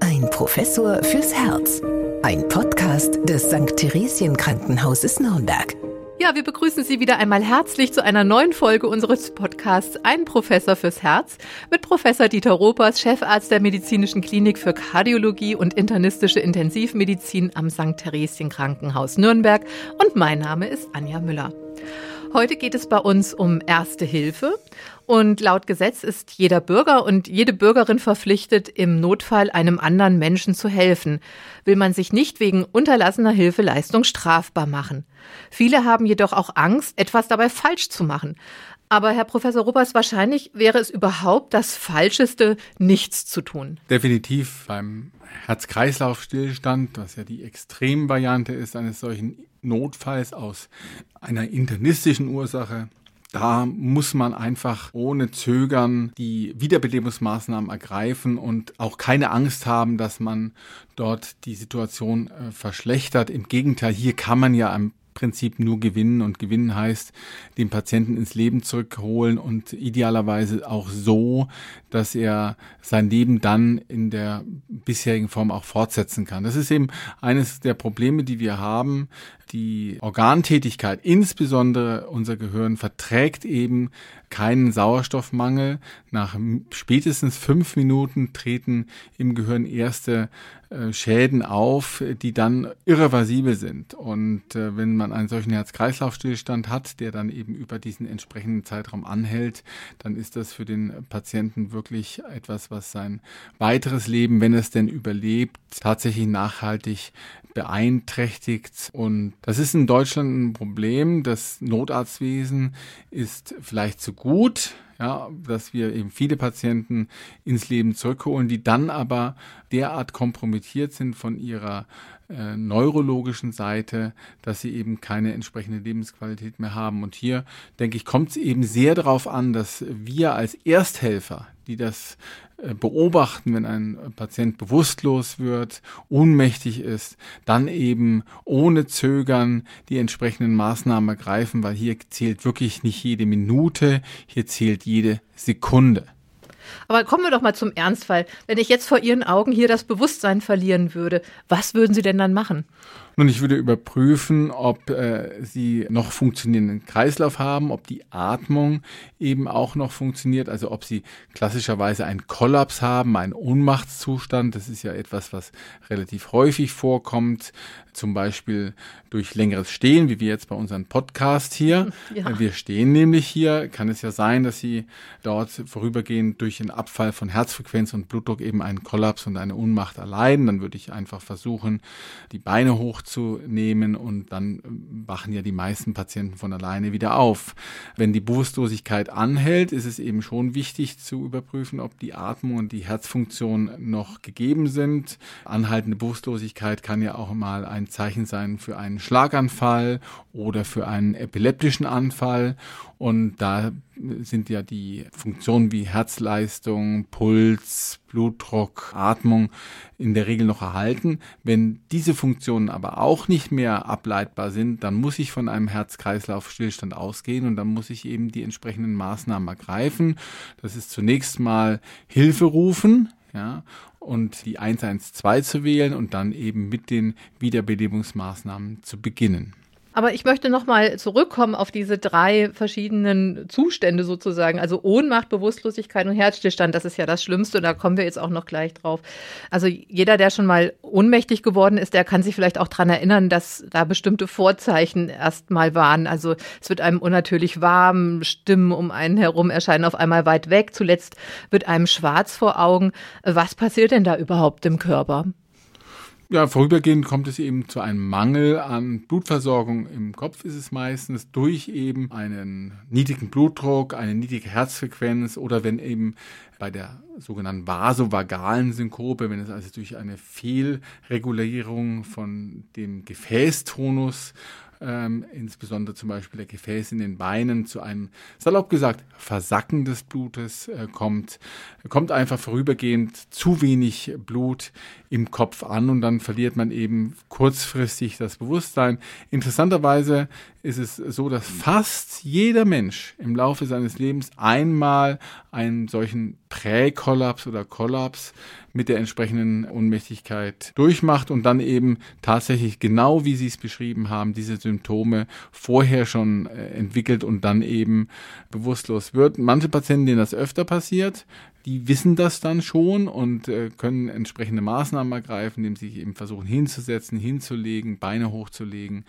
Ein Professor fürs Herz. Ein Podcast des St. Theresien Krankenhauses Nürnberg. Ja, wir begrüßen Sie wieder einmal herzlich zu einer neuen Folge unseres Podcasts Ein Professor fürs Herz mit Professor Dieter Ropers, Chefarzt der Medizinischen Klinik für Kardiologie und internistische Intensivmedizin am St. Theresien Krankenhaus Nürnberg und mein Name ist Anja Müller. Heute geht es bei uns um Erste Hilfe und laut Gesetz ist jeder Bürger und jede Bürgerin verpflichtet, im Notfall einem anderen Menschen zu helfen. Will man sich nicht wegen unterlassener Hilfeleistung strafbar machen. Viele haben jedoch auch Angst, etwas dabei falsch zu machen. Aber Herr Professor Ruppers, wahrscheinlich wäre es überhaupt das Falscheste, nichts zu tun. Definitiv beim Herz-Kreislauf-Stillstand, was ja die Extremvariante ist eines solchen Notfalls aus einer internistischen Ursache, da muss man einfach ohne Zögern die Wiederbelebungsmaßnahmen ergreifen und auch keine Angst haben, dass man dort die Situation äh, verschlechtert. Im Gegenteil, hier kann man ja am Prinzip nur gewinnen und gewinnen heißt, den Patienten ins Leben zurückholen und idealerweise auch so, dass er sein Leben dann in der bisherigen Form auch fortsetzen kann. Das ist eben eines der Probleme, die wir haben. Die Organtätigkeit, insbesondere unser Gehirn, verträgt eben keinen Sauerstoffmangel. Nach spätestens fünf Minuten treten im Gehirn erste äh, Schäden auf, die dann irreversibel sind. Und äh, wenn man einen solchen Herz-Kreislauf-Stillstand hat, der dann eben über diesen entsprechenden Zeitraum anhält, dann ist das für den Patienten wirklich etwas, was sein weiteres Leben, wenn es denn überlebt, tatsächlich nachhaltig beeinträchtigt. Und das ist in Deutschland ein Problem. Das Notarztwesen ist vielleicht zu gut, ja, dass wir eben viele Patienten ins Leben zurückholen, die dann aber derart kompromittiert sind von ihrer äh, neurologischen Seite, dass sie eben keine entsprechende Lebensqualität mehr haben. Und hier, denke ich, kommt es eben sehr darauf an, dass wir als Ersthelfer, die das äh, beobachten, wenn ein Patient bewusstlos wird, ohnmächtig ist, dann eben ohne Zögern die entsprechenden Maßnahmen ergreifen, weil hier zählt wirklich nicht jede Minute, hier zählt jede Sekunde. Aber kommen wir doch mal zum Ernstfall. Wenn ich jetzt vor Ihren Augen hier das Bewusstsein verlieren würde, was würden Sie denn dann machen? Nun, ich würde überprüfen, ob äh, Sie noch funktionierenden Kreislauf haben, ob die Atmung eben auch noch funktioniert, also ob Sie klassischerweise einen Kollaps haben, einen Ohnmachtszustand. Das ist ja etwas, was relativ häufig vorkommt, zum Beispiel durch längeres Stehen, wie wir jetzt bei unserem Podcast hier. Ja. Wir stehen nämlich hier, kann es ja sein, dass Sie dort vorübergehend durch den Abfall von Herzfrequenz und Blutdruck eben einen Kollaps und eine Ohnmacht erleiden. Dann würde ich einfach versuchen, die Beine hoch hochzunehmen und dann wachen ja die meisten Patienten von alleine wieder auf. Wenn die Bewusstlosigkeit anhält, ist es eben schon wichtig zu überprüfen, ob die Atmung und die Herzfunktion noch gegeben sind. Anhaltende Bewusstlosigkeit kann ja auch mal ein Zeichen sein für einen Schlaganfall oder für einen epileptischen Anfall. Und da sind ja die Funktionen wie Herzleistung, Puls, Blutdruck, Atmung in der Regel noch erhalten. Wenn diese Funktionen aber auch nicht mehr ableitbar sind, dann muss ich von einem Herz-Kreislauf-Stillstand ausgehen und dann muss ich eben die entsprechenden Maßnahmen ergreifen. Das ist zunächst mal Hilfe rufen, ja, und die 112 zu wählen und dann eben mit den Wiederbelebungsmaßnahmen zu beginnen. Aber ich möchte nochmal zurückkommen auf diese drei verschiedenen Zustände sozusagen. Also Ohnmacht, Bewusstlosigkeit und Herzstillstand, das ist ja das Schlimmste. Und da kommen wir jetzt auch noch gleich drauf. Also jeder, der schon mal ohnmächtig geworden ist, der kann sich vielleicht auch dran erinnern, dass da bestimmte Vorzeichen erstmal waren. Also es wird einem unnatürlich warm, Stimmen um einen herum erscheinen auf einmal weit weg. Zuletzt wird einem schwarz vor Augen. Was passiert denn da überhaupt im Körper? Ja, vorübergehend kommt es eben zu einem Mangel an Blutversorgung im Kopf ist es meistens durch eben einen niedrigen Blutdruck, eine niedrige Herzfrequenz oder wenn eben bei der sogenannten vasovagalen Synkope, wenn es also durch eine Fehlregulierung von dem Gefäßtonus ähm, insbesondere zum Beispiel der Gefäß in den Beinen zu einem, salopp gesagt, Versacken des Blutes äh, kommt, kommt einfach vorübergehend zu wenig Blut im Kopf an und dann verliert man eben kurzfristig das Bewusstsein. Interessanterweise ist es so, dass fast jeder Mensch im Laufe seines Lebens einmal einen solchen Präkollaps oder Kollaps mit der entsprechenden Ohnmächtigkeit durchmacht und dann eben tatsächlich genau wie Sie es beschrieben haben, diese Symptome vorher schon äh, entwickelt und dann eben bewusstlos wird. Manche Patienten, denen das öfter passiert, die wissen das dann schon und äh, können entsprechende Maßnahmen ergreifen, indem sie sich eben versuchen hinzusetzen, hinzulegen, Beine hochzulegen,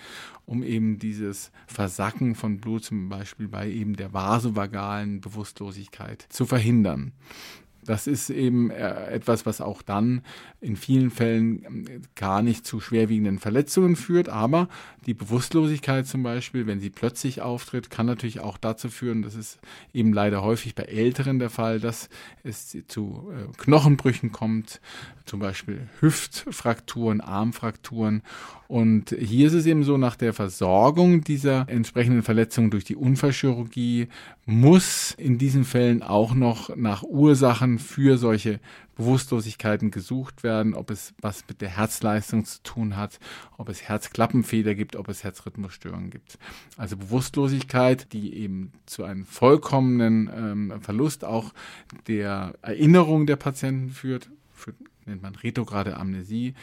um eben dieses Versacken von Blut zum Beispiel bei eben der vasovagalen Bewusstlosigkeit zu verhindern. Das ist eben äh, etwas, was auch dann in vielen Fällen ähm, gar nicht zu schwerwiegenden Verletzungen führt. Aber die Bewusstlosigkeit zum Beispiel, wenn sie plötzlich auftritt, kann natürlich auch dazu führen, das ist eben leider häufig bei Älteren der Fall, dass es zu äh, Knochenbrüchen kommt, zum Beispiel Hüftfrakturen, Armfrakturen. Und hier ist es eben so, nach der Versorgung dieser entsprechenden Verletzungen durch die Unfallchirurgie muss in diesen Fällen auch noch nach Ursachen für solche Bewusstlosigkeiten gesucht werden, ob es was mit der Herzleistung zu tun hat, ob es Herzklappenfeder gibt, ob es Herzrhythmusstörungen gibt. Also Bewusstlosigkeit, die eben zu einem vollkommenen ähm, Verlust auch der Erinnerung der Patienten führt, führt nennt man retrograde Amnesie,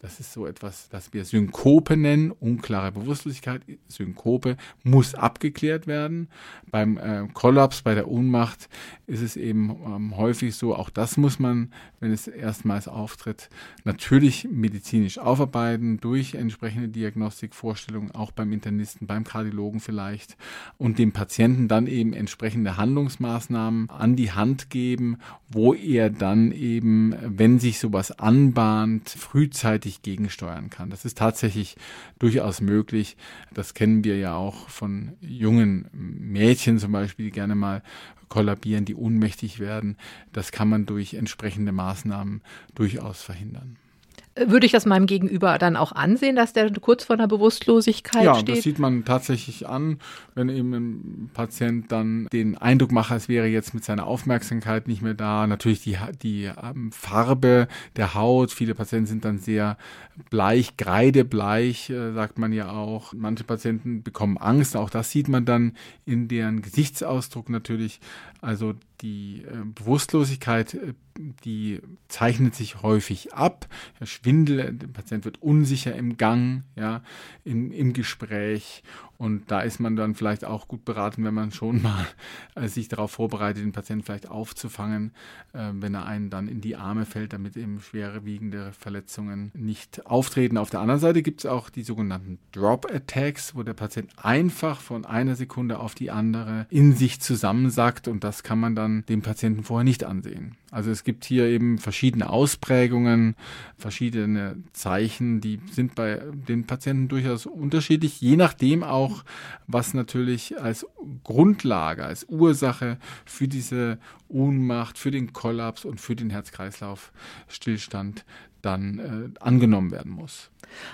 das ist so etwas, das wir Synkope nennen, unklare Bewusstlosigkeit. Synkope muss abgeklärt werden. Beim äh, Kollaps, bei der Ohnmacht ist es eben ähm, häufig so, auch das muss man, wenn es erstmals auftritt, natürlich medizinisch aufarbeiten durch entsprechende Diagnostikvorstellungen, auch beim Internisten, beim Kardiologen vielleicht und dem Patienten dann eben entsprechende Handlungsmaßnahmen an die Hand geben, wo er dann eben, wenn sich sowas anbahnt, frühzeitig rechtzeitig gegensteuern kann. Das ist tatsächlich durchaus möglich. Das kennen wir ja auch von jungen Mädchen zum Beispiel, die gerne mal kollabieren, die ohnmächtig werden. Das kann man durch entsprechende Maßnahmen durchaus verhindern würde ich das meinem Gegenüber dann auch ansehen, dass der kurz vor einer Bewusstlosigkeit ja, steht? Ja, das sieht man tatsächlich an, wenn eben ein Patient dann den Eindruck macht, als wäre jetzt mit seiner Aufmerksamkeit nicht mehr da. Natürlich die, die ähm, Farbe der Haut. Viele Patienten sind dann sehr bleich, kreidebleich, äh, sagt man ja auch. Manche Patienten bekommen Angst. Auch das sieht man dann in deren Gesichtsausdruck natürlich. Also die äh, Bewusstlosigkeit, äh, die zeichnet sich häufig ab. Der Schwindel, der Patient wird unsicher im Gang, ja, im, im Gespräch und da ist man dann vielleicht auch gut beraten, wenn man schon mal äh, sich darauf vorbereitet, den Patienten vielleicht aufzufangen, äh, wenn er einen dann in die Arme fällt, damit eben schwerwiegende Verletzungen nicht auftreten. Auf der anderen Seite gibt es auch die sogenannten Drop Attacks, wo der Patient einfach von einer Sekunde auf die andere in sich zusammensackt und das kann man dann dem Patienten vorher nicht ansehen. Also es gibt hier eben verschiedene Ausprägungen, verschiedene Zeichen, die sind bei den Patienten durchaus unterschiedlich, je nachdem auch, was natürlich als Grundlage, als Ursache für diese Ohnmacht, für den Kollaps und für den Herz-Kreislauf-Stillstand dann äh, angenommen werden muss.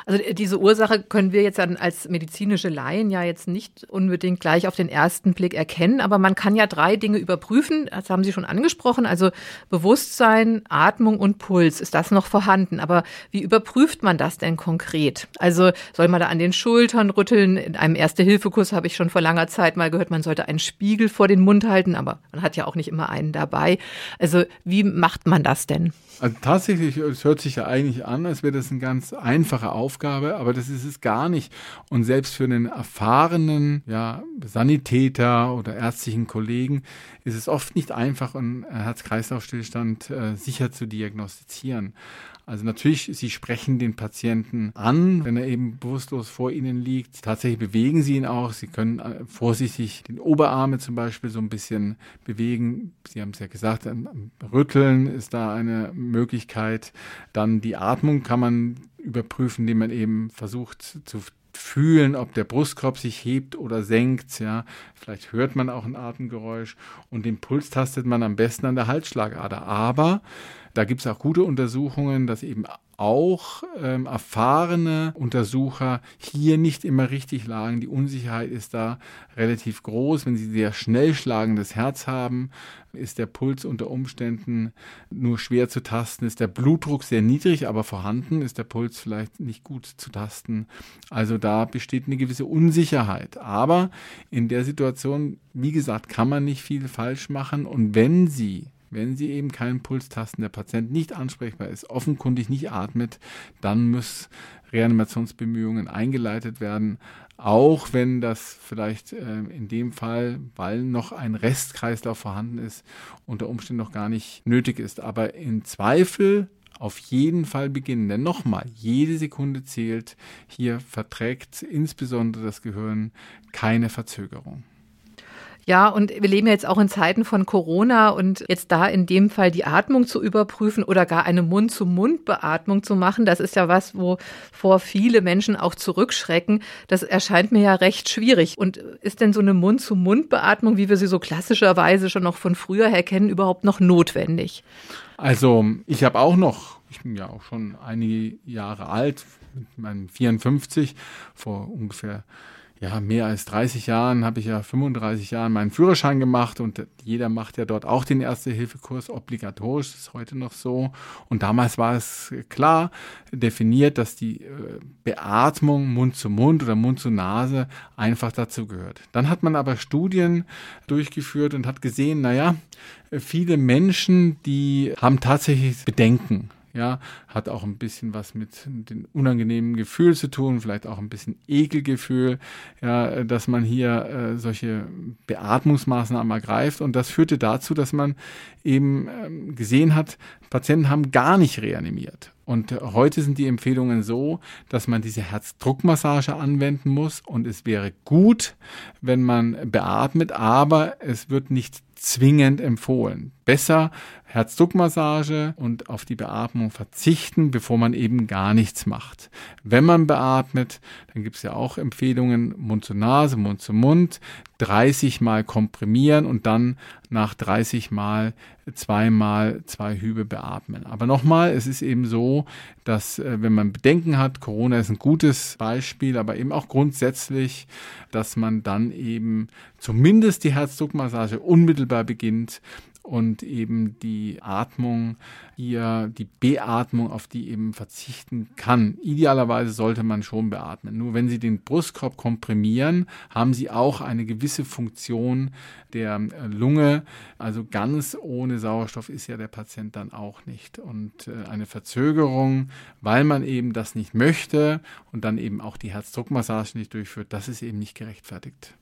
Also äh, diese Ursache können wir jetzt als medizinische Laien ja jetzt nicht unbedingt gleich auf den ersten Blick erkennen, aber man kann ja drei Dinge überprüfen. Das haben Sie schon angesprochen, also Bewusstsein, Atmung und Puls. Ist das noch vorhanden? Aber wie überprüft man das denn konkret? Also soll man da an den Schultern rütteln? In einem Erste-Hilfe-Kurs habe ich schon vor langer Zeit mal gehört, man sollte einen Spiegel vor den Mund halten, aber man hat ja auch nicht immer einen dabei. Also wie macht man das denn? Also tatsächlich, es hört sich ja eigentlich an, als wäre das eine ganz einfache Aufgabe, aber das ist es gar nicht. Und selbst für einen erfahrenen ja, Sanitäter oder ärztlichen Kollegen ist es oft nicht einfach, einen Herz-Kreislauf-Stillstand äh, sicher zu diagnostizieren. Also natürlich, Sie sprechen den Patienten an, wenn er eben bewusstlos vor Ihnen liegt. Tatsächlich bewegen Sie ihn auch. Sie können äh, vorsichtig den Oberarme zum Beispiel so ein bisschen bewegen. Sie haben es ja gesagt, Rütteln ist da eine Möglichkeit. Dann die Atmung kann man überprüfen, indem man eben versucht zu fühlen, ob der Brustkorb sich hebt oder senkt. Ja, vielleicht hört man auch ein Atemgeräusch und den Puls tastet man am besten an der Halsschlagader. Aber da gibt es auch gute Untersuchungen, dass eben auch ähm, erfahrene Untersucher hier nicht immer richtig lagen. Die Unsicherheit ist da relativ groß. Wenn sie sehr schnell schlagendes Herz haben, ist der Puls unter Umständen nur schwer zu tasten, ist der Blutdruck sehr niedrig, aber vorhanden, ist der Puls vielleicht nicht gut zu tasten. Also da besteht eine gewisse Unsicherheit. Aber in der Situation, wie gesagt, kann man nicht viel falsch machen. Und wenn Sie wenn Sie eben keinen Puls tasten, der Patient nicht ansprechbar ist, offenkundig nicht atmet, dann muss Reanimationsbemühungen eingeleitet werden, auch wenn das vielleicht äh, in dem Fall, weil noch ein Restkreislauf vorhanden ist, unter Umständen noch gar nicht nötig ist. Aber im Zweifel auf jeden Fall beginnen. Denn nochmal, jede Sekunde zählt. Hier verträgt insbesondere das Gehirn keine Verzögerung. Ja, und wir leben jetzt auch in Zeiten von Corona und jetzt da in dem Fall die Atmung zu überprüfen oder gar eine Mund-zu-Mund-Beatmung zu machen, das ist ja was, wo vor viele Menschen auch zurückschrecken. Das erscheint mir ja recht schwierig. Und ist denn so eine Mund-zu-Mund-Beatmung, wie wir sie so klassischerweise schon noch von früher her kennen, überhaupt noch notwendig? Also ich habe auch noch, ich bin ja auch schon einige Jahre alt, mit meinem 54, vor ungefähr ja, mehr als 30 Jahren habe ich ja 35 Jahren meinen Führerschein gemacht und jeder macht ja dort auch den Erste-Hilfe-Kurs obligatorisch, ist heute noch so. Und damals war es klar definiert, dass die äh, Beatmung Mund zu Mund oder Mund zu Nase einfach dazu gehört. Dann hat man aber Studien durchgeführt und hat gesehen, naja, viele Menschen, die haben tatsächlich Bedenken ja, hat auch ein bisschen was mit dem unangenehmen Gefühl zu tun, vielleicht auch ein bisschen Ekelgefühl, ja, dass man hier äh, solche Beatmungsmaßnahmen ergreift. Und das führte dazu, dass man eben ähm, gesehen hat, Patienten haben gar nicht reanimiert. Und heute sind die Empfehlungen so, dass man diese Herzdruckmassage anwenden muss. Und es wäre gut, wenn man beatmet, aber es wird nicht zwingend empfohlen. Besser Herzdruckmassage und auf die Beatmung verzichten, bevor man eben gar nichts macht. Wenn man beatmet, dann gibt es ja auch Empfehlungen Mund zu Nase, Mund zu Mund, 30 Mal komprimieren und dann nach 30 Mal zweimal zwei Hübe beatmen. Aber nochmal, es ist eben so, dass äh, wenn man Bedenken hat, Corona ist ein gutes Beispiel, aber eben auch grundsätzlich, dass man dann eben zumindest die Herzdruckmassage unmittelbar beginnt und eben die Atmung hier, die Beatmung, auf die eben verzichten kann. Idealerweise sollte man schon beatmen. Nur wenn Sie den Brustkorb komprimieren, haben Sie auch eine gewisse Funktion der äh, Lunge. Also ganz ohne Sauerstoff ist ja der Patient dann auch nicht. Und äh, eine Verzögerung, weil man eben das nicht möchte und dann eben auch die Herzdruckmassage nicht durchführt, das ist eben nicht gerechtfertigt.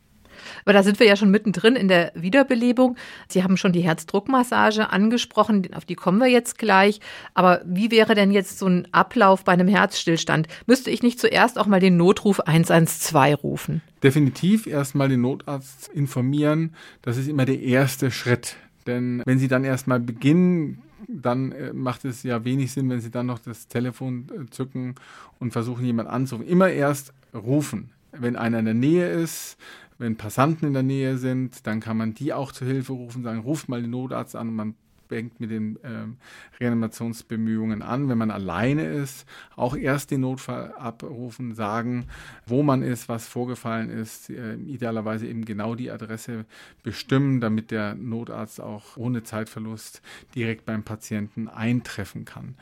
Aber da sind wir ja schon mittendrin in der Wiederbelebung. Sie haben schon die Herzdruckmassage angesprochen, auf die kommen wir jetzt gleich. Aber wie wäre denn jetzt so ein Ablauf bei einem Herzstillstand? Müsste ich nicht zuerst auch mal den Notruf 112 rufen? Definitiv erstmal den Notarzt informieren. Das ist immer der erste Schritt. Denn wenn Sie dann erstmal beginnen, dann äh, macht es ja wenig Sinn, wenn Sie dann noch das Telefon äh, zücken und versuchen, jemanden anzurufen. Immer erst rufen. Wenn einer in der Nähe ist, wenn Passanten in der Nähe sind, dann kann man die auch zur Hilfe rufen, sagen, ruft mal den Notarzt an und man fängt mit den ähm, Reanimationsbemühungen an. Wenn man alleine ist, auch erst den Notfall abrufen, sagen, wo man ist, was vorgefallen ist, äh, idealerweise eben genau die Adresse bestimmen, damit der Notarzt auch ohne Zeitverlust direkt beim Patienten eintreffen kann.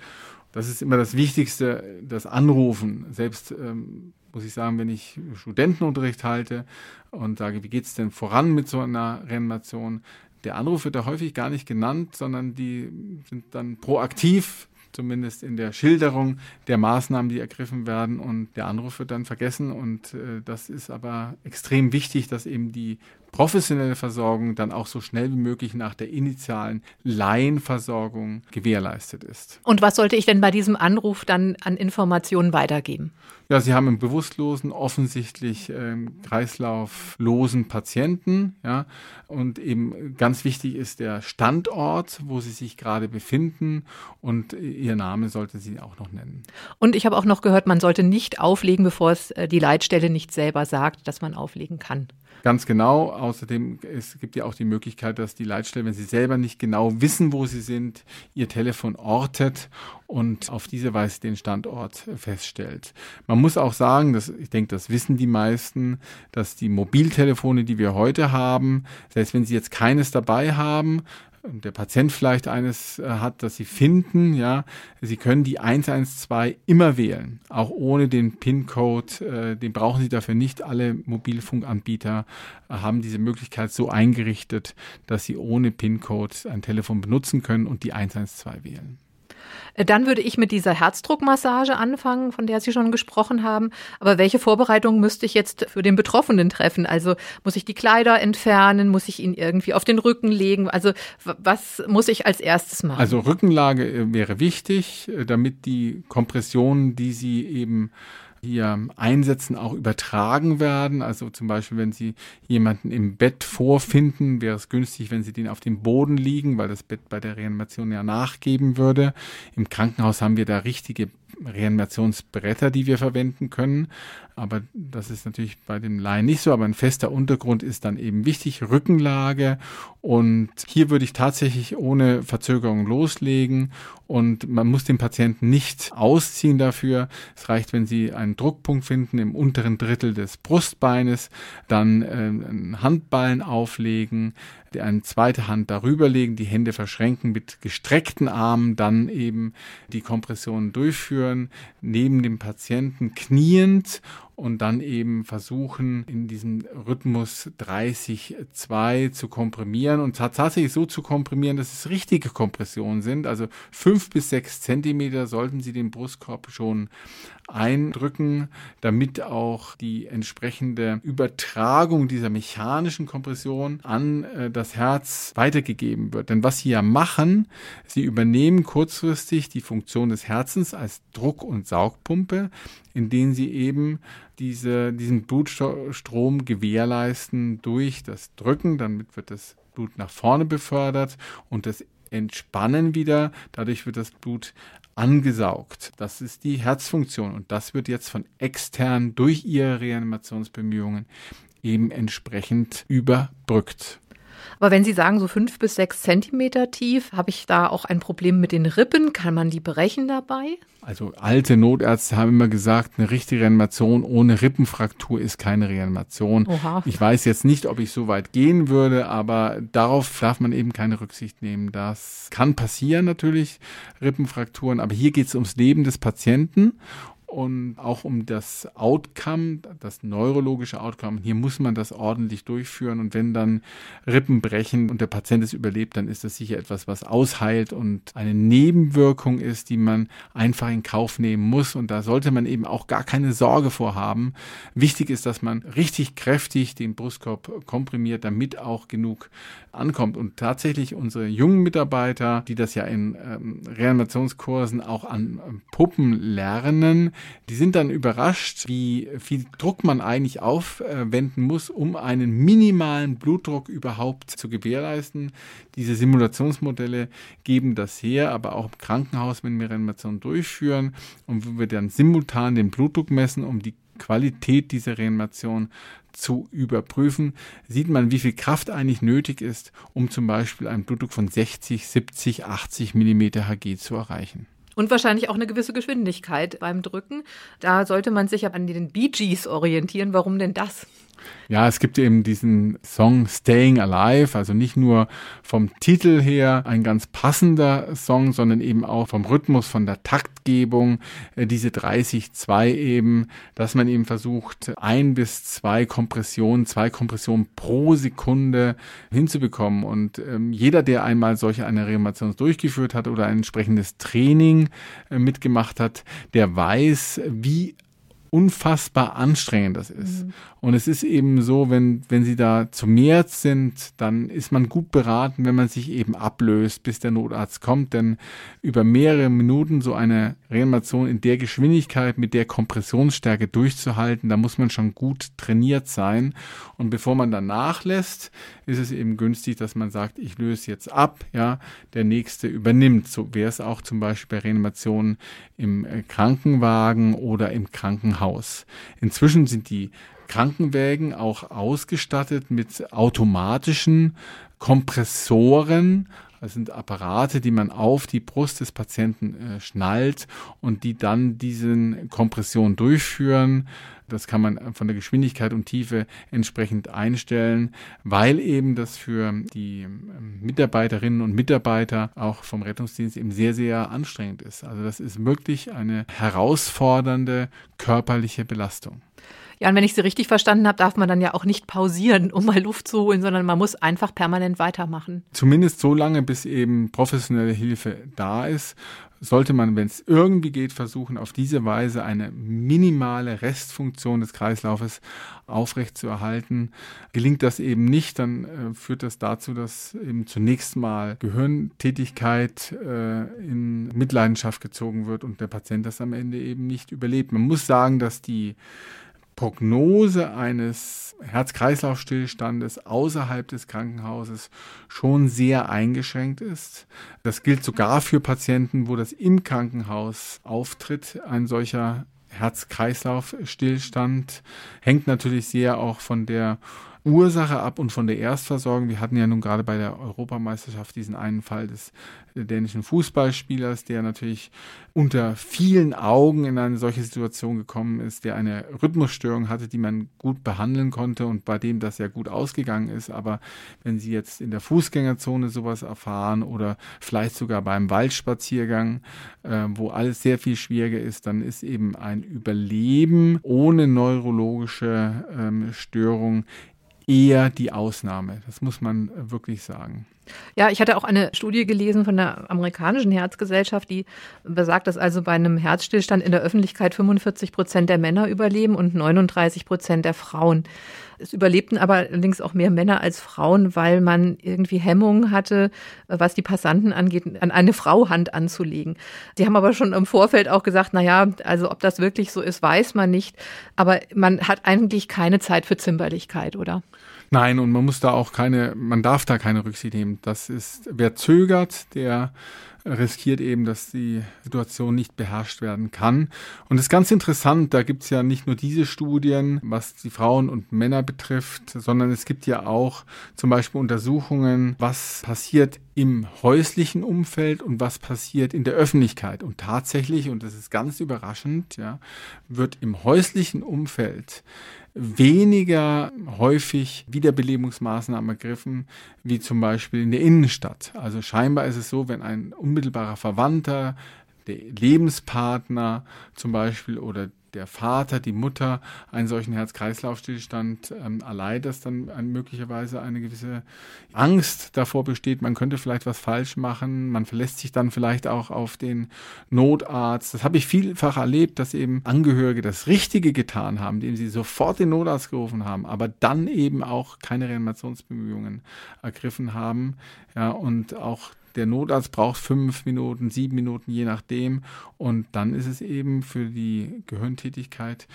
Das ist immer das Wichtigste, das Anrufen. Selbst ähm, muss ich sagen, wenn ich Studentenunterricht halte und sage, wie geht es denn voran mit so einer Reanimation, der Anruf wird da häufig gar nicht genannt, sondern die sind dann proaktiv, zumindest in der Schilderung der Maßnahmen, die ergriffen werden. Und der Anruf wird dann vergessen. Und äh, das ist aber extrem wichtig, dass eben die professionelle Versorgung dann auch so schnell wie möglich nach der initialen Laienversorgung gewährleistet ist. Und was sollte ich denn bei diesem Anruf dann an Informationen weitergeben? Ja, Sie haben einen bewusstlosen, offensichtlich ähm, kreislauflosen Patienten, ja, und eben ganz wichtig ist der Standort, wo Sie sich gerade befinden und Ihr Name sollte Sie auch noch nennen. Und ich habe auch noch gehört, man sollte nicht auflegen, bevor es äh, die Leitstelle nicht selber sagt, dass man auflegen kann. Ganz genau. Außerdem es gibt ja auch die Möglichkeit, dass die Leitstelle, wenn sie selber nicht genau wissen, wo sie sind, ihr Telefon ortet und auf diese Weise den Standort feststellt. Man muss auch sagen, dass ich denke, das wissen die meisten, dass die Mobiltelefone, die wir heute haben, selbst wenn sie jetzt keines dabei haben, der Patient vielleicht eines äh, hat, das Sie finden, ja, Sie können die 112 immer wählen, auch ohne den PIN-Code, äh, den brauchen Sie dafür nicht. Alle Mobilfunkanbieter äh, haben diese Möglichkeit so eingerichtet, dass Sie ohne PIN-Code ein Telefon benutzen können und die 112 wählen. Äh, dann würde ich mit dieser Herzdruckmassage anfangen, von der Sie schon gesprochen haben. Aber welche Vorbereitungen müsste ich jetzt für den Betroffenen treffen? Also muss ich die Kleider entfernen? Muss ich ihn irgendwie auf den Rücken legen? Also was muss ich als erstes machen? Also Rückenlage äh, wäre wichtig, äh, damit die Kompressionen, die Sie eben hier einsetzen, auch übertragen werden. Also zum Beispiel, wenn Sie jemanden im Bett vorfinden, wäre es günstig, wenn Sie den auf dem Boden liegen, weil das Bett bei der Reanimation ja nachgeben würde. Im Krankenhaus haben wir da richtige Reanimationsbretter, die wir verwenden können. Aber das ist natürlich bei dem Laien nicht so, aber ein fester Untergrund ist dann eben wichtig, Rückenlage. Und hier würde ich tatsächlich ohne Verzögerung loslegen und man muss den Patienten nicht ausziehen dafür. Es reicht, wenn Sie einen Druckpunkt finden im unteren Drittel des Brustbeines, dann äh, Handballen auflegen, eine zweite Hand darüber legen, die Hände verschränken mit gestreckten Armen, dann eben die Kompression durchführen, neben dem Patienten kniend und dann eben versuchen, in diesem Rhythmus 30-2 zu komprimieren und tatsächlich so zu komprimieren, dass es richtige Kompressionen sind. Also fünf bis sechs Zentimeter sollten Sie den Brustkorb schon eindrücken, damit auch die entsprechende Übertragung dieser mechanischen Kompression an äh, das Herz weitergegeben wird. Denn was sie ja machen, sie übernehmen kurzfristig die Funktion des Herzens als Druck- und Saugpumpe, indem sie eben diese, diesen Blutstrom gewährleisten durch das Drücken. Damit wird das Blut nach vorne befördert und das Entspannen wieder. Dadurch wird das Blut angesaugt. Das ist die Herzfunktion und das wird jetzt von extern durch ihre Reanimationsbemühungen eben entsprechend überbrückt. Aber wenn Sie sagen, so fünf bis sechs Zentimeter tief, habe ich da auch ein Problem mit den Rippen? Kann man die brechen dabei? Also alte Notärzte haben immer gesagt, eine richtige Reanimation ohne Rippenfraktur ist keine Reanimation. Oha. Ich weiß jetzt nicht, ob ich so weit gehen würde, aber darauf darf man eben keine Rücksicht nehmen. Das kann passieren natürlich, Rippenfrakturen, aber hier geht es ums Leben des Patienten und auch um das Outcome, das neurologische Outcome. Hier muss man das ordentlich durchführen und wenn dann Rippen brechen und der Patient es überlebt, dann ist das sicher etwas, was ausheilt und eine Nebenwirkung ist, die man einfach in Kauf nehmen muss und da sollte man eben auch gar keine Sorge vorhaben. Wichtig ist, dass man richtig kräftig den Brustkorb komprimiert, damit auch genug ankommt und tatsächlich unsere jungen Mitarbeiter, die das ja in ähm, Reanimationskursen auch an Puppen lernen, die sind dann überrascht, wie viel Druck man eigentlich aufwenden muss, um einen minimalen Blutdruck überhaupt zu gewährleisten. Diese Simulationsmodelle geben das her, aber auch im Krankenhaus, wenn wir Reanimation durchführen und wo wir dann simultan den Blutdruck messen, um die Qualität dieser Reanimation zu überprüfen, sieht man, wie viel Kraft eigentlich nötig ist, um zum Beispiel einen Blutdruck von 60, 70, 80 Millimeter Hg zu erreichen. Und wahrscheinlich auch eine gewisse Geschwindigkeit beim Drücken. Da sollte man sich an den Bee Gees orientieren. Warum denn das? Ja, es gibt eben diesen Song Staying Alive, also nicht nur vom Titel her ein ganz passender Song, sondern eben auch vom Rhythmus, von der Taktgebung, äh, diese 30-2 eben, dass man eben versucht, ein bis zwei Kompressionen, zwei Kompressionen pro Sekunde hinzubekommen. Und ähm, jeder, der einmal solche eine Reanimation durchgeführt hat oder ein entsprechendes Training äh, mitgemacht hat, der weiß, wie unfassbar anstrengend das ist. Mhm. Und es ist eben so, wenn, wenn sie da zu mehr sind, dann ist man gut beraten, wenn man sich eben ablöst, bis der Notarzt kommt. Denn über mehrere Minuten so eine Reanimation in der Geschwindigkeit, mit der Kompressionsstärke durchzuhalten, da muss man schon gut trainiert sein. Und bevor man dann nachlässt, ist es eben günstig, dass man sagt, ich löse jetzt ab, ja, der nächste übernimmt. So wäre es auch zum Beispiel bei Reanimationen im äh, Krankenwagen oder im Krankenhaus. Inzwischen sind die Krankenwägen auch ausgestattet mit automatischen Kompressoren, Das sind Apparate, die man auf die Brust des Patienten äh, schnallt und die dann diesen Kompression durchführen. Das kann man von der Geschwindigkeit und Tiefe entsprechend einstellen, weil eben das für die ähm, Mitarbeiterinnen und Mitarbeiter auch vom Rettungsdienst eben sehr, sehr anstrengend ist. Also das ist wirklich eine herausfordernde körperliche Belastung. Ja, und wenn ich Sie richtig verstanden habe, darf man dann ja auch nicht pausieren, um mal Luft zu holen, sondern man muss einfach permanent weitermachen. Zumindest so lange, bis eben professionelle Hilfe da ist sollte man, wenn es irgendwie geht, versuchen, auf diese Weise eine minimale Restfunktion des Kreislaufes aufrechtzuerhalten. Gelingt das eben nicht, dann äh, führt das dazu, dass eben zunächst mal Gehirntätigkeit äh, in Mitleidenschaft gezogen wird und der Patient das am Ende eben nicht überlebt. Man muss sagen, dass die Prognose eines Herz-Kreislauf-Stillstandes außerhalb des Krankenhauses schon sehr eingeschränkt ist. Das gilt sogar für Patienten, wo das im Krankenhaus auftritt, ein solcher Herz-Kreislauf-Stillstand. Hängt natürlich sehr auch von der Ursache ab und von der Erstversorgung. Wir hatten ja nun gerade bei der Europameisterschaft diesen einen Fall des dänischen Fußballspielers, der natürlich unter vielen Augen in eine solche Situation gekommen ist, der eine Rhythmusstörung hatte, die man gut behandeln konnte und bei dem das ja gut ausgegangen ist. Aber wenn Sie jetzt in der Fußgängerzone sowas erfahren oder vielleicht sogar beim Waldspaziergang, äh, wo alles sehr viel schwieriger ist, dann ist eben ein Überleben ohne neurologische ähm, Störung eher die Ausnahme. Das muss man wirklich sagen. Ja, ich hatte auch eine Studie gelesen von der amerikanischen Herzgesellschaft, die besagt, dass also bei einem Herzstillstand in der Öffentlichkeit 45 Prozent der Männer überleben und 39 Prozent der Frauen. Es überlebten aber allerdings auch mehr Männer als Frauen, weil man irgendwie Hemmungen hatte, was die Passanten angeht, an eine Frau Hand anzulegen. Sie haben aber schon im Vorfeld auch gesagt, na ja, also ob das wirklich so ist, weiß man nicht. Aber man hat eigentlich keine Zeit für Zimperlichkeit, oder? Nein, und man muss da auch keine, man darf da keine Rücksicht nehmen. Das ist, wer zögert, der riskiert eben, dass die Situation nicht beherrscht werden kann. Und das ist ganz interessant, da gibt es ja nicht nur diese Studien, was die Frauen und Männer betrifft, sondern es gibt ja auch zum Beispiel Untersuchungen, was passiert im häuslichen Umfeld und was passiert in der Öffentlichkeit. Und tatsächlich, und das ist ganz überraschend, ja, wird im häuslichen Umfeld weniger häufig Wiederbelebungsmaßnahmen ergriffen, wie zum Beispiel in der Innenstadt. Also scheinbar ist es so, wenn ein unmittelbarer Verwandter, der Lebenspartner zum Beispiel oder der Vater, die Mutter einen solchen Herz-Kreislauf-Stillstand ähm, erleidet, dass dann ein, möglicherweise eine gewisse Angst davor besteht, man könnte vielleicht was falsch machen, man verlässt sich dann vielleicht auch auf den Notarzt. Das habe ich vielfach erlebt, dass eben Angehörige das Richtige getan haben, indem sie sofort den Notarzt gerufen haben, aber dann eben auch keine Reanimationsbemühungen ergriffen haben. Ja, und auch der Notarzt braucht fünf Minuten, sieben Minuten, je nachdem. Und dann ist es eben für die Gehirntätigkeit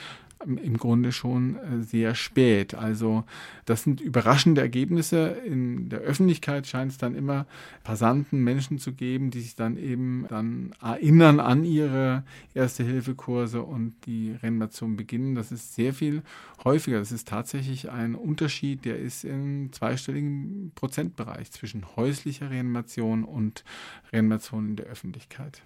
im Grunde schon äh, sehr spät. Also das sind überraschende Ergebnisse. In der Öffentlichkeit scheint es dann immer Passanten, Menschen zu geben, die sich dann eben dann erinnern an ihre Erste-Hilfe-Kurse und die Reanimation beginnen. Das ist sehr viel häufiger. Das ist tatsächlich ein Unterschied, der ist im zweistelligen Prozentbereich zwischen häuslicher Reanimation und Reanimation in der Öffentlichkeit.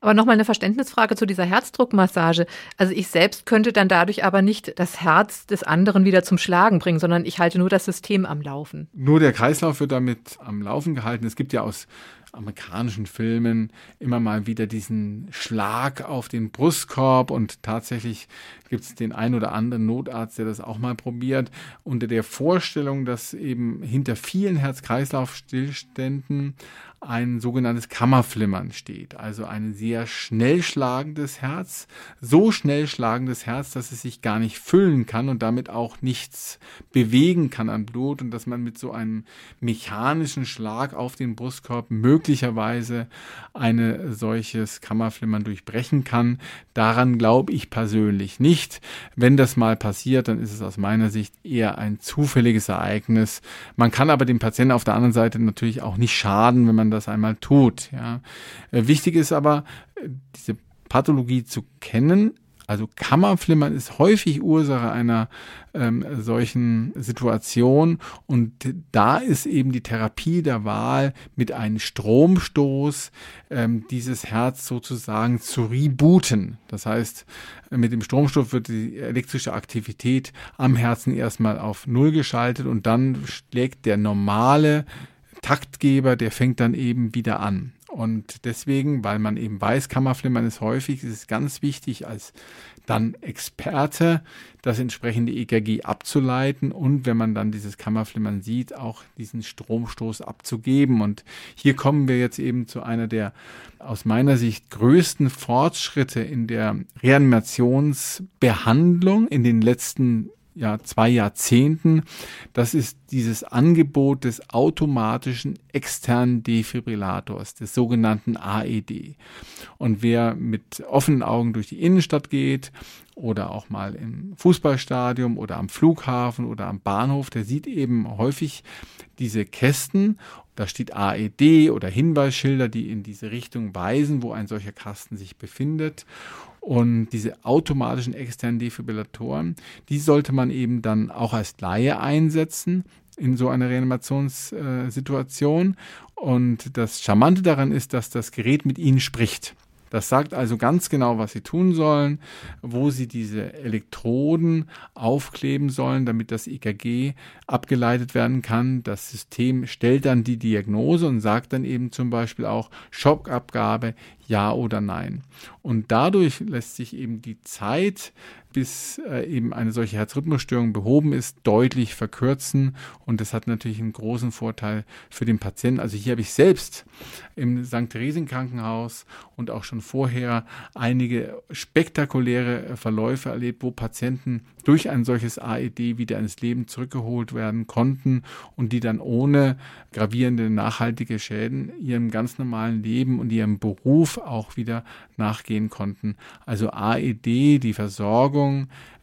Aber nochmal eine Verständnisfrage zu dieser Herzdruckmassage. Also ich selbst könnte dann dadurch aber nicht das Herz des anderen wieder zum Schlagen bringen, sondern ich halte nur das System am Laufen. Nur der Kreislauf wird damit am Laufen gehalten. Es gibt ja aus amerikanischen Filmen immer mal wieder diesen Schlag auf den Brustkorb und tatsächlich gibt es den ein oder anderen Notarzt, der das auch mal probiert, unter der Vorstellung, dass eben hinter vielen Herz-Kreislauf-Stillständen ein sogenanntes Kammerflimmern steht, also ein sehr schnell schlagendes Herz, so schnell schlagendes Herz, dass es sich gar nicht füllen kann und damit auch nichts bewegen kann an Blut und dass man mit so einem mechanischen Schlag auf den Brustkorb möglicherweise eine solches Kammerflimmern durchbrechen kann. Daran glaube ich persönlich nicht. Wenn das mal passiert, dann ist es aus meiner Sicht eher ein zufälliges Ereignis. Man kann aber dem Patienten auf der anderen Seite natürlich auch nicht schaden, wenn man das einmal tut. Ja. Äh, wichtig ist aber, äh, diese Pathologie zu kennen, Also Kammerflimmern ist häufig Ursache einer ähm, solchen Situation und da ist eben die Therapie der Wahl mit einem Stromstoß ähm, dieses Herz sozusagen zu rebooten. Das heißt, mit dem Stromstoß wird die elektrische Aktivität am Herzen erstmal auf Null geschaltet und dann schlägt der normale Taktgeber, der fängt dann eben wieder an. Und deswegen, weil man eben weiß, Kammerflimmern ist häufig, ist es ganz wichtig, als dann Experte das entsprechende EKG abzuleiten und wenn man dann dieses Kammerflimmern sieht, auch diesen Stromstoß abzugeben. Und hier kommen wir jetzt eben zu einer der aus meiner Sicht größten Fortschritte in der Reanimationsbehandlung in den letzten ja, zwei Jahrzehnten. Das ist dieses Angebot des automatischen externen Defibrillators, des sogenannten AED. Und wer mit offenen Augen durch die Innenstadt geht oder auch mal im Fußballstadion oder am Flughafen oder am Bahnhof, der sieht eben häufig diese Kästen. Da steht AED oder Hinweisschilder, die in diese Richtung weisen, wo ein solcher Kasten sich befindet. Und diese automatischen externen Defibrillatoren, die sollte man eben dann auch als Laie einsetzen in so einer Reanimationssituation. Und das Charmante daran ist, dass das Gerät mit Ihnen spricht. Das sagt also ganz genau, was sie tun sollen, wo sie diese Elektroden aufkleben sollen, damit das EKG abgeleitet werden kann. Das System stellt dann die Diagnose und sagt dann eben zum Beispiel auch Schockabgabe, ja oder nein. Und dadurch lässt sich eben die Zeit bis äh, eben eine solche Herzrhythmusstörung behoben ist, deutlich verkürzen. Und das hat natürlich einen großen Vorteil für den Patienten. Also hier habe ich selbst im St. Theresien Krankenhaus und auch schon vorher einige spektakuläre Verläufe erlebt, wo Patienten durch ein solches AED wieder ins Leben zurückgeholt werden konnten und die dann ohne gravierende nachhaltige Schäden ihrem ganz normalen Leben und ihrem Beruf auch wieder nachgehen konnten. Also AED, die Versorgung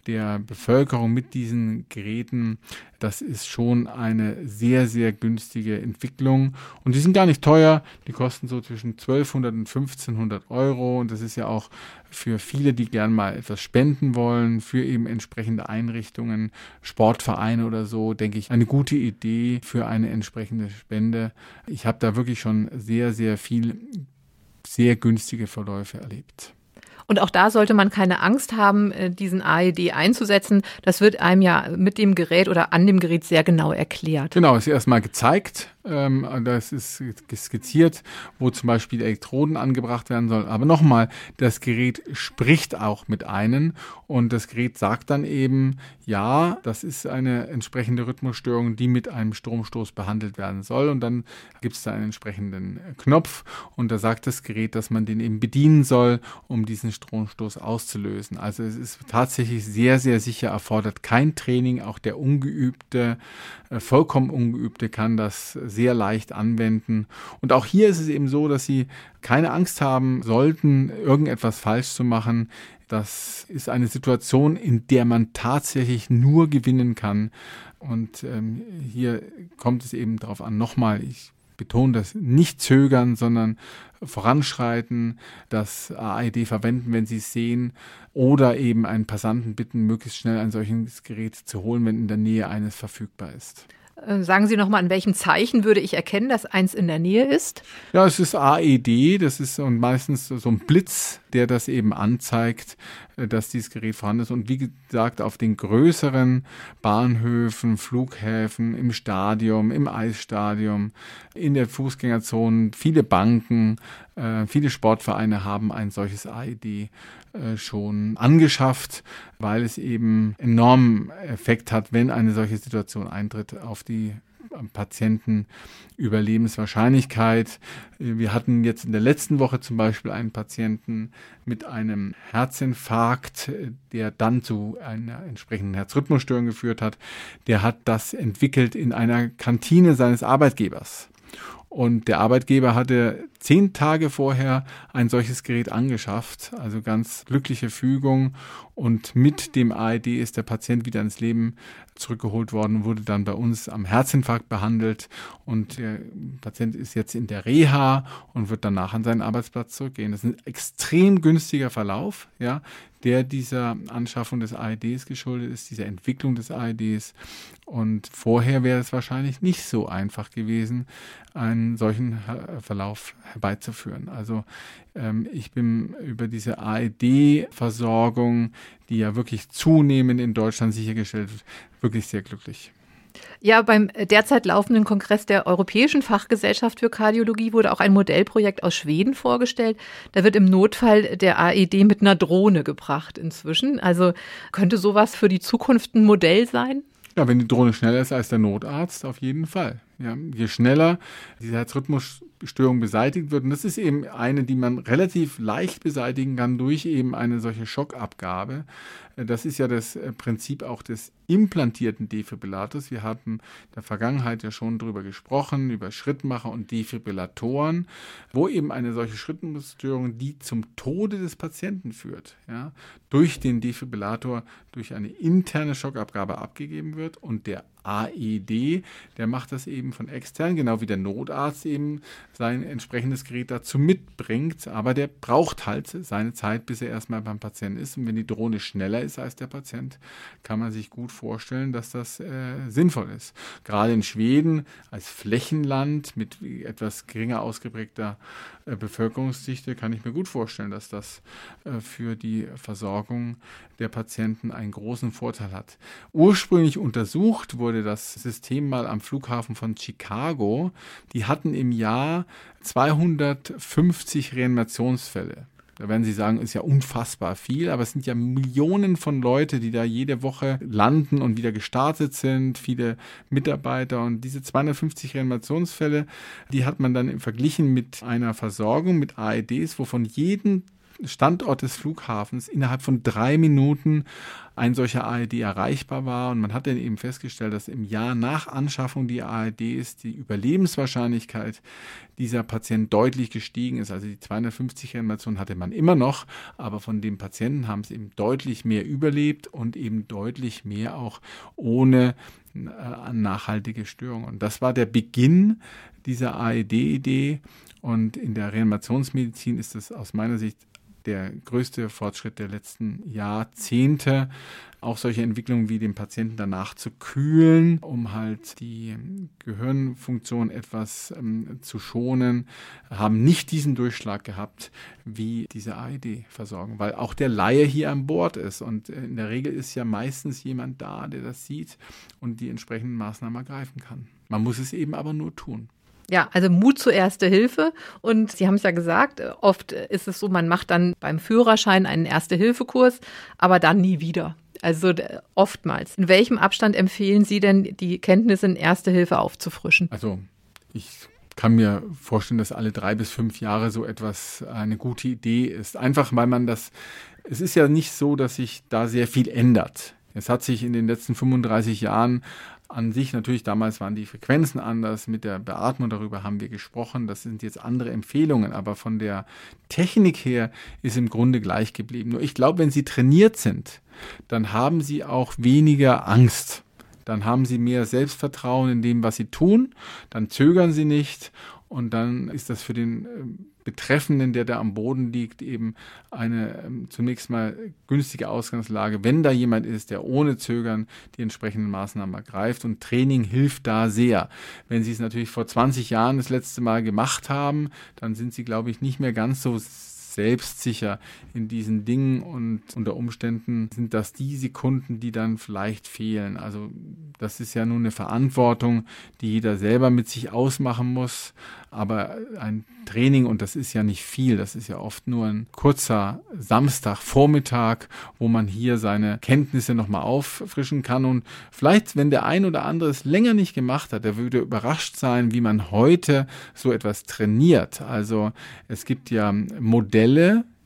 der Bevölkerung mit diesen Geräten, das ist schon eine sehr, sehr günstige Entwicklung. Und die sind gar nicht teuer. Die kosten so zwischen 1200 und 1500 Euro. Und das ist ja auch für viele, die gern mal etwas spenden wollen, für eben entsprechende Einrichtungen, Sportvereine oder so, denke ich, eine gute Idee für eine entsprechende Spende. Ich habe da wirklich schon sehr, sehr viel sehr günstige Verläufe erlebt. Und auch da sollte man keine Angst haben, äh, diesen AED einzusetzen. Das wird einem ja mit dem Gerät oder an dem Gerät sehr genau erklärt. Genau, ist erstmal gezeigt. Ähm, das ist skizziert, wo zum Beispiel Elektroden angebracht werden sollen. Aber nochmal, das Gerät spricht auch mit einem und das Gerät sagt dann eben, ja, das ist eine entsprechende Rhythmusstörung, die mit einem Stromstoß behandelt werden soll. Und dann gibt es da einen entsprechenden Knopf und da sagt das Gerät, dass man den eben bedienen soll, um diesen Stromstoß auszulösen. Also es ist tatsächlich sehr, sehr sicher, erfordert kein Training. Auch der Ungeübte, äh, vollkommen Ungeübte kann das sehr leicht anwenden. Und auch hier ist es eben so, dass Sie keine Angst haben sollten, irgendetwas falsch zu machen. Das ist eine Situation, in der man tatsächlich nur gewinnen kann. Und ähm, hier kommt es eben darauf an, nochmal, ich betone das, nicht zögern, sondern voranschreiten, das AID verwenden, wenn Sie es sehen, oder eben einen Passanten bitten, möglichst schnell ein solches Gerät zu holen, wenn in der Nähe eines verfügbar ist. Äh, sagen Sie nochmal, an welchem Zeichen würde ich erkennen, dass eins in der Nähe ist? Ja, es ist AED, das ist und meistens so ein Blitz, der das eben anzeigt, äh, dass dieses Gerät vorhanden ist. Und wie gesagt, auf den größeren Bahnhöfen, Flughäfen, im Stadion, im Eisstadion, in der Fußgängerzone, viele Banken, äh, viele Sportvereine haben ein solches AED äh, schon angeschafft, weil es eben enormen Effekt hat, wenn eine solche Situation eintritt auf die Patienten Überlebenswahrscheinlichkeit. Wir hatten jetzt in der letzten Woche zum Beispiel einen Patienten mit einem Herzinfarkt, der dann zu einer entsprechenden Herzrhythmusstörung geführt hat. Der hat das entwickelt in einer Kantine seines Arbeitgebers. Und der Arbeitgeber hatte zehn Tage vorher ein solches Gerät angeschafft. Also ganz glückliche Fügung. Und mit dem AED ist der Patient wieder ins Leben zurückgeholt worden, wurde dann bei uns am Herzinfarkt behandelt und der Patient ist jetzt in der Reha und wird danach an seinen Arbeitsplatz zurückgehen. Das ist ein extrem günstiger Verlauf, ja, der dieser Anschaffung des AEDs geschuldet ist, dieser Entwicklung des AEDs. Und vorher wäre es wahrscheinlich nicht so einfach gewesen, einen solchen Verlauf herbeizuführen. Also ähm, ich bin über diese AED-Versorgung, die ja wirklich zunehmend in Deutschland sichergestellt wird, wirklich sehr glücklich. Ja, beim derzeit laufenden Kongress der Europäischen Fachgesellschaft für Kardiologie wurde auch ein Modellprojekt aus Schweden vorgestellt. Da wird im Notfall der AED mit einer Drohne gebracht inzwischen. Also könnte sowas für die Zukunft ein Modell sein? Ja, wenn die Drohne schneller ist als der Notarzt, auf jeden Fall. Ja, je schneller diese Herzrhythmusstörung beseitigt wird, und das ist eben eine, die man relativ leicht beseitigen kann durch eben eine solche Schockabgabe. Das ist ja das äh, Prinzip auch des implantierten Defibrillators. Wir haben in der Vergangenheit ja schon darüber gesprochen, über Schrittmacher und Defibrillatoren, wo eben eine solche Schrittmusstörung, die zum Tode des Patienten führt, ja, durch den Defibrillator, durch eine interne Schockabgabe abgegeben wird und der AED, der macht das eben von extern, genau wie der Notarzt eben sein entsprechendes Gerät dazu mitbringt, aber der braucht halt seine Zeit, bis er erstmal beim Patienten ist. Und wenn die Drohne schneller ist als der Patient, kann man sich gut vorstellen, dass das äh, sinnvoll ist. Gerade in Schweden als Flächenland mit etwas geringer ausgeprägter äh, Bevölkerungsdichte kann ich mir gut vorstellen, dass das äh, für die Versorgung der Patienten einen großen Vorteil hat. Ursprünglich untersucht wurde das System mal am Flughafen von Chicago. Die hatten im Jahr 250 Reanimationsfälle. Da werden Sie sagen, ist ja unfassbar viel, aber es sind ja Millionen von Leute, die da jede Woche landen und wieder gestartet sind, viele Mitarbeiter und diese 250 Reanimationsfälle, die hat man dann verglichen mit einer Versorgung mit AEDs, wovon jeden Standort des Flughafens innerhalb von drei Minuten ein solcher ARD erreichbar war. Und man hat dann eben festgestellt, dass im Jahr nach Anschaffung die ARDs die Überlebenswahrscheinlichkeit dieser Patient deutlich gestiegen ist. Also die 250 Reanimationen hatte man immer noch, aber von den Patienten haben es eben deutlich mehr überlebt und eben deutlich mehr auch ohne äh, nachhaltige Störungen. Und das war der Beginn dieser AED-Idee. Und in der Reanimationsmedizin ist es aus meiner Sicht der größte Fortschritt der letzten Jahrzehnte, auch solche Entwicklungen wie den Patienten danach zu kühlen, um halt die Gehirnfunktion etwas ähm, zu schonen, haben nicht diesen Durchschlag gehabt wie diese AED-Versorgung, weil auch der Laie hier an Bord ist und in der Regel ist ja meistens jemand da, der das sieht und die entsprechenden Maßnahmen ergreifen kann. Man muss es eben aber nur tun. Ja, also Mut zur Erste Hilfe. Und Sie haben es ja gesagt, oft ist es so, man macht dann beim Führerschein einen Erste-Hilfe-Kurs, aber dann nie wieder. Also oftmals. In welchem Abstand empfehlen Sie denn, die Kenntnisse in Erste Hilfe aufzufrischen? Also ich kann mir vorstellen, dass alle drei bis fünf Jahre so etwas eine gute Idee ist. Einfach weil man das, es ist ja nicht so, dass sich da sehr viel ändert. Es hat sich in den letzten 35 Jahren an sich natürlich, damals waren die Frequenzen anders, mit der Beatmung darüber haben wir gesprochen, das sind jetzt andere Empfehlungen, aber von der Technik her ist im Grunde gleich geblieben. Nur ich glaube, wenn Sie trainiert sind, dann haben Sie auch weniger Angst. Dann haben Sie mehr Selbstvertrauen in dem, was Sie tun, dann zögern Sie nicht. Und dann ist das für den ähm, Betreffenden, der da am Boden liegt, eben eine ähm, zunächst mal günstige Ausgangslage, wenn da jemand ist, der ohne Zögern die entsprechenden Maßnahmen ergreift. Und Training hilft da sehr. Wenn Sie es natürlich vor 20 Jahren das letzte Mal gemacht haben, dann sind Sie, glaube ich, nicht mehr ganz so selbstsicher in diesen Dingen und unter Umständen sind das die Sekunden, die dann vielleicht fehlen. Also das ist ja nun eine Verantwortung, die jeder selber mit sich ausmachen muss. Aber ein Training, und das ist ja nicht viel, das ist ja oft nur ein kurzer Samstagvormittag, wo man hier seine Kenntnisse nochmal auffrischen kann. Und vielleicht, wenn der ein oder andere es länger nicht gemacht hat, der würde überrascht sein, wie man heute so etwas trainiert. Also es gibt ja Modelle,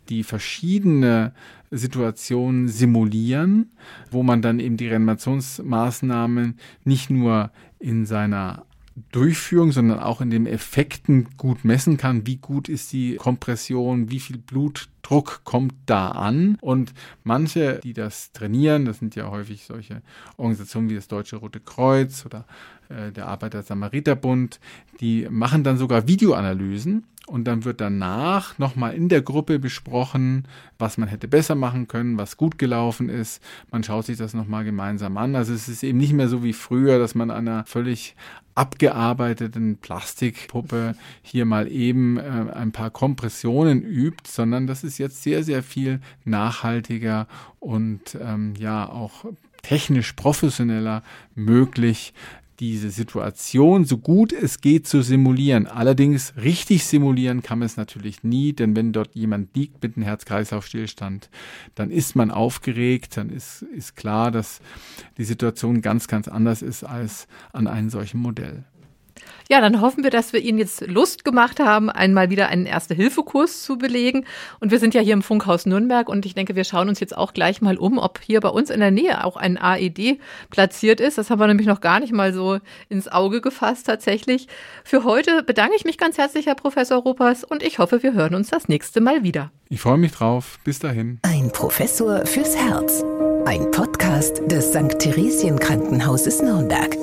die verschiedene Situationen simulieren, wo man dann eben die Reanimationsmaßnahmen nicht nur in seiner Durchführung, sondern auch in den Effekten gut messen kann, wie gut ist die Kompression, wie viel Blutdruck kommt da an. Und manche, die das trainieren, das sind ja häufig solche Organisationen wie das Deutsche Rote Kreuz oder äh, der Arbeiter-Samariter-Bund, die machen dann sogar Videoanalysen und dann wird danach nochmal in der Gruppe besprochen, was man hätte besser machen können, was gut gelaufen ist. Man schaut sich das nochmal gemeinsam an. Also es ist eben nicht mehr so wie früher, dass man einer völlig abgearbeiteten Plastikpuppe hier mal eben äh, ein paar Kompressionen übt, sondern das ist jetzt sehr, sehr viel nachhaltiger und ähm, ja auch technisch professioneller möglich, diese Situation so gut es geht zu simulieren. Allerdings richtig simulieren kann man es natürlich nie, denn wenn dort jemand liegt mit einem Herz-Kreislauf-Stillstand, dann ist man aufgeregt, dann ist, ist klar, dass die Situation ganz, ganz anders ist als an einem solchen Modell. Ja, dann hoffen wir, dass wir Ihnen jetzt Lust gemacht haben, einmal wieder einen Erste-Hilfe-Kurs zu belegen. Und wir sind ja hier im Funkhaus Nürnberg und ich denke, wir schauen uns jetzt auch gleich mal um, ob hier bei uns in der Nähe auch ein AED platziert ist. Das haben wir nämlich noch gar nicht mal so ins Auge gefasst tatsächlich. Für heute bedanke ich mich ganz herzlich, Herr Professor Ruppers, und ich hoffe, wir hören uns das nächste Mal wieder. Ich freue mich drauf. Bis dahin. Ein Professor fürs Herz. Ein Podcast des St. Theresien Krankenhauses Nürnberg.